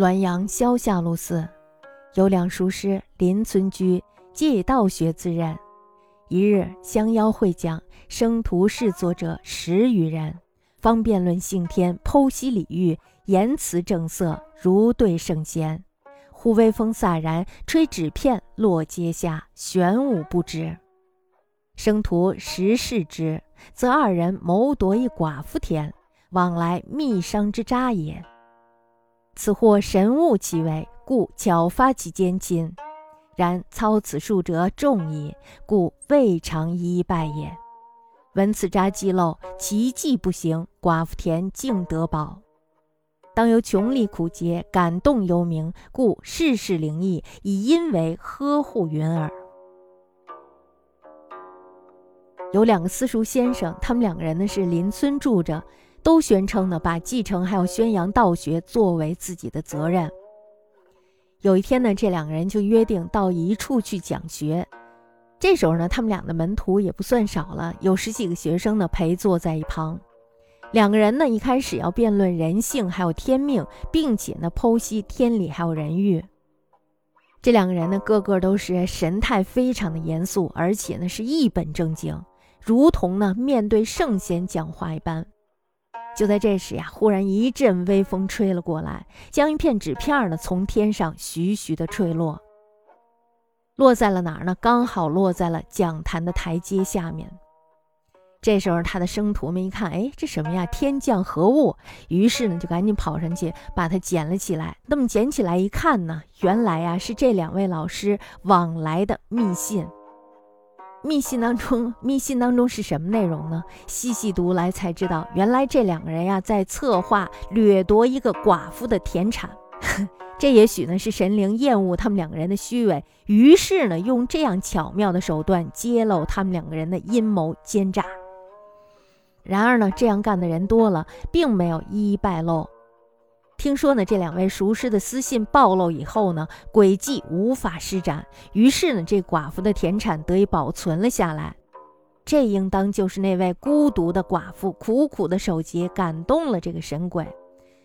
滦阳萧下路寺有两书师邻村居，皆以道学自任。一日相邀会讲，生徒侍作者十余人，方辩论性天，剖析礼遇，言辞正色，如对圣贤。忽微风飒然，吹纸片落阶下，玄武不知。生徒时视之，则二人谋夺一寡妇田，往来密商之渣也。此或神物其为，故巧发其奸亲。然操此术者众矣，故未尝一败也。闻此札记漏，其迹不行，寡妇田竟得保。当由穷力苦节，感动幽冥，故世事灵异，以因为呵护云耳。有两个私塾先生，他们两个人呢是邻村住着。都宣称呢，把继承还有宣扬道学作为自己的责任。有一天呢，这两个人就约定到一处去讲学。这时候呢，他们俩的门徒也不算少了，有十几个学生呢陪坐在一旁。两个人呢一开始要辩论人性还有天命，并且呢剖析天理还有人欲。这两个人呢个个都是神态非常的严肃，而且呢是一本正经，如同呢面对圣贤讲话一般。就在这时呀，忽然一阵微风吹了过来，将一片纸片呢从天上徐徐的吹落，落在了哪儿呢？刚好落在了讲坛的台阶下面。这时候他的生徒们一看，哎，这什么呀？天降何物？于是呢，就赶紧跑上去把它捡了起来。那么捡起来一看呢，原来呀是这两位老师往来的密信。密信当中，密信当中是什么内容呢？细细读来才知道，原来这两个人呀，在策划掠夺一个寡妇的田产。这也许呢是神灵厌恶他们两个人的虚伪，于是呢用这样巧妙的手段揭露他们两个人的阴谋奸诈。然而呢，这样干的人多了，并没有一一败露。听说呢，这两位熟师的私信暴露以后呢，诡计无法施展，于是呢，这寡妇的田产得以保存了下来。这应当就是那位孤独的寡妇苦苦的守节感动了这个神鬼，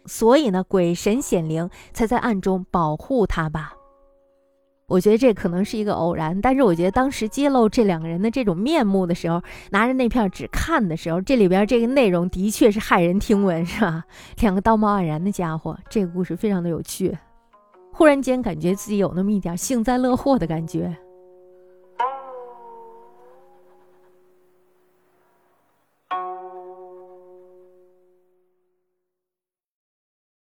所以呢，鬼神显灵才在暗中保护他吧。我觉得这可能是一个偶然，但是我觉得当时揭露这两个人的这种面目的时候，拿着那片纸看的时候，这里边这个内容的确是骇人听闻，是吧？两个道貌岸然的家伙，这个故事非常的有趣，忽然间感觉自己有那么一点幸灾乐祸的感觉。